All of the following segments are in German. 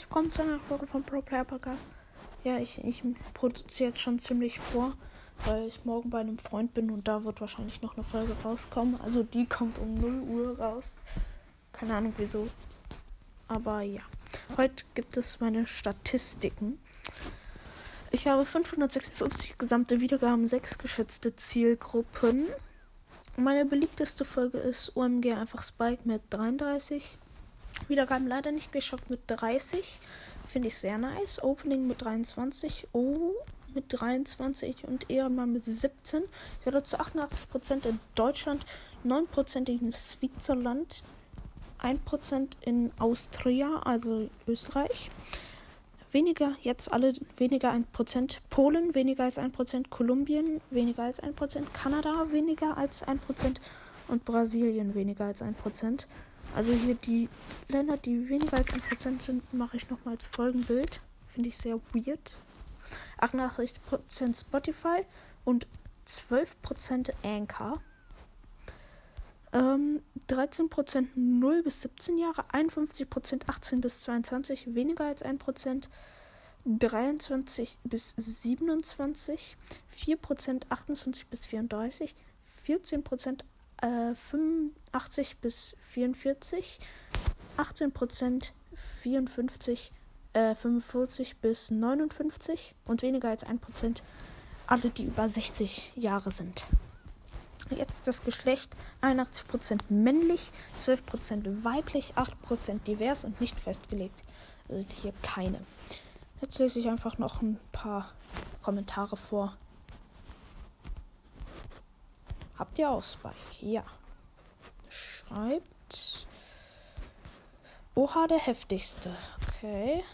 willkommen zu einer Folge von Pro Player Podcast. Ja, ich, ich produziere jetzt schon ziemlich vor, weil ich morgen bei einem Freund bin und da wird wahrscheinlich noch eine Folge rauskommen. Also die kommt um 0 Uhr raus. Keine Ahnung wieso. Aber ja. Heute gibt es meine Statistiken. Ich habe 556 gesamte Wiedergaben, 6 geschätzte Zielgruppen. Meine beliebteste Folge ist OMG einfach Spike mit 33. Wiedergaben leider nicht geschafft mit 30. Finde ich sehr nice. Opening mit 23. Oh, mit 23 und Ehrenmann mit 17. Ich werde zu 88% in Deutschland, 9% in Switzerland, 1% in Austria, also Österreich. Weniger, jetzt alle weniger 1%. Polen weniger als 1%. Kolumbien weniger als 1%. Kanada weniger als 1%. Und Brasilien weniger als 1%. Also hier die Länder, die weniger als 1% sind, mache ich nochmal als Folgenbild. Finde ich sehr weird. 88% Spotify und 12% Anchor. Ähm, 13% 0 bis 17 Jahre, 51% 18 bis 22, weniger als 1%, 23 bis 27, 4% 28 bis 34, 14% äh, 85 bis 44, 18% 54, äh, 45 bis 59 und weniger als 1% alle, die über 60 Jahre sind. Jetzt das Geschlecht 81% männlich, 12% weiblich, 8% divers und nicht festgelegt. Also hier keine. Jetzt lese ich einfach noch ein paar Kommentare vor. Habt ihr auch Spike? Ja. Schreibt. Oha, der heftigste. Okay.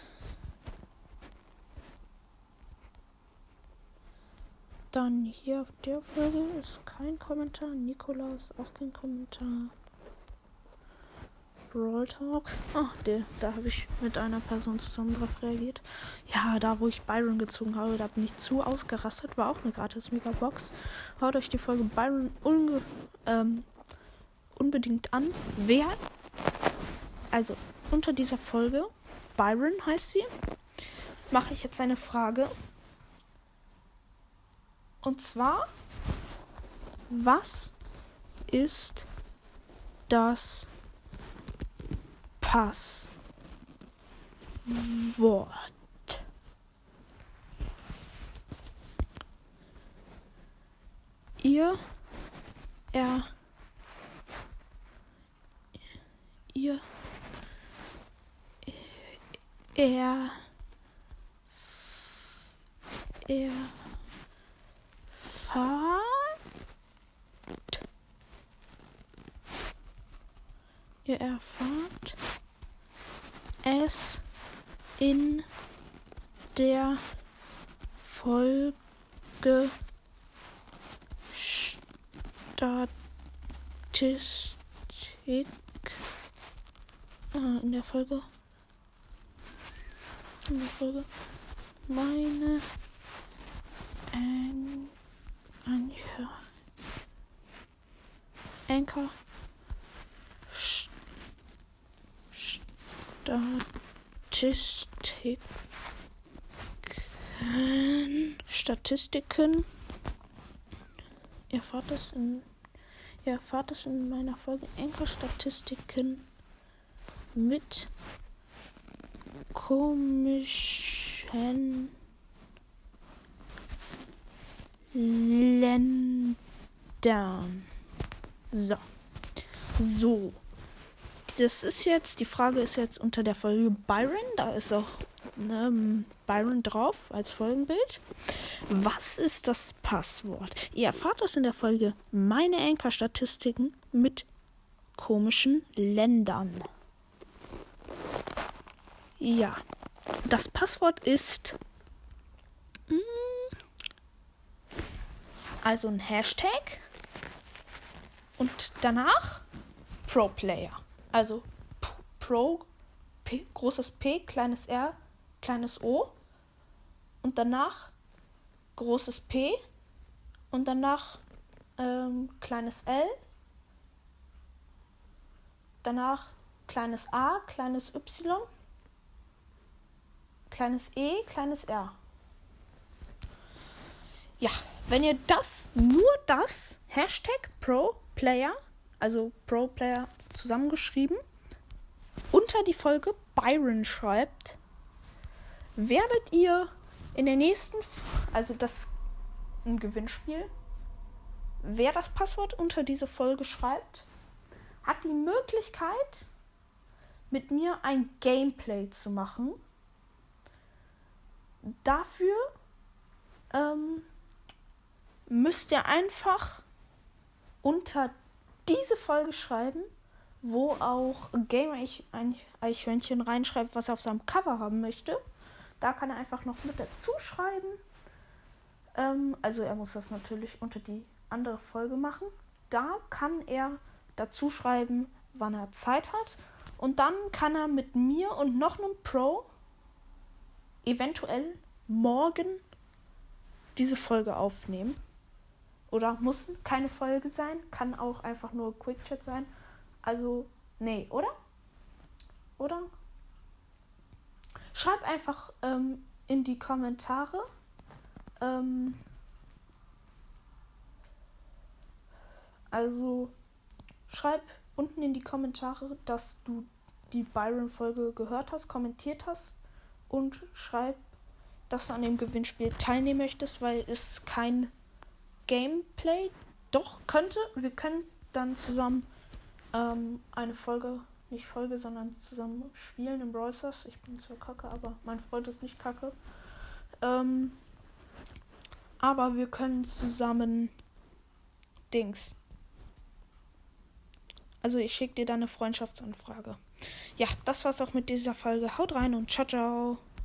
Dann hier auf der Folge ist kein Kommentar. Nikolaus auch kein Kommentar. Brawl Talk. Ah, der, da habe ich mit einer Person zusammen drauf reagiert. Ja, da wo ich Byron gezogen habe, da bin ich zu ausgerastet. War auch eine gratis Megabox. Hört euch die Folge Byron unge ähm, unbedingt an. Wer, also unter dieser Folge, Byron heißt sie, mache ich jetzt eine Frage. Und zwar, was ist das Passwort? Ihr er ihr er er fahrt. Ihr erfahrt es in der Folge Statistik ah, in der Folge in der Folge meine Anchor Anchor Statistiken Statistiken erfahrt es in ihr erfahrt es in meiner Folge Anchor Statistiken mit komischen Ländern. So. So. Das ist jetzt, die Frage ist jetzt unter der Folge Byron. Da ist auch ne, Byron drauf als Folgenbild. Was ist das Passwort? Ihr erfahrt das in der Folge Meine Anchor-Statistiken mit komischen Ländern. Ja. Das Passwort ist. Mh, hm, also ein Hashtag. Und danach Pro Player. Also Pro, P, großes P, kleines R, kleines O. Und danach großes P. Und danach ähm, kleines L. Danach kleines A, kleines Y. kleines E, kleines R. Ja, wenn ihr das, nur das, Hashtag ProPlayer, also ProPlayer zusammengeschrieben, unter die Folge Byron schreibt, werdet ihr in der nächsten, also das ein Gewinnspiel, wer das Passwort unter diese Folge schreibt, hat die Möglichkeit, mit mir ein Gameplay zu machen. Dafür ähm, müsst ihr einfach unter diese Folge schreiben, wo auch Gamer Eichhörnchen reinschreibt, was er auf seinem Cover haben möchte. Da kann er einfach noch mit dazu schreiben. Ähm, also er muss das natürlich unter die andere Folge machen. Da kann er dazu schreiben, wann er Zeit hat. Und dann kann er mit mir und noch einem Pro eventuell morgen diese Folge aufnehmen. Oder muss keine Folge sein, kann auch einfach nur Quick Chat sein. Also, nee, oder? Oder? Schreib einfach ähm, in die Kommentare. Ähm, also, schreib unten in die Kommentare, dass du die Byron-Folge gehört hast, kommentiert hast und schreib, dass du an dem Gewinnspiel teilnehmen möchtest, weil es kein Gameplay doch könnte. Wir können dann zusammen ähm, eine Folge, nicht Folge, sondern zusammen spielen im Brawl Stars. Ich bin zwar kacke, aber mein Freund ist nicht kacke. Ähm, aber wir können zusammen Dings. Also ich schicke dir dann eine Freundschaftsanfrage. Ja, das war's auch mit dieser Folge. Haut rein und ciao, ciao.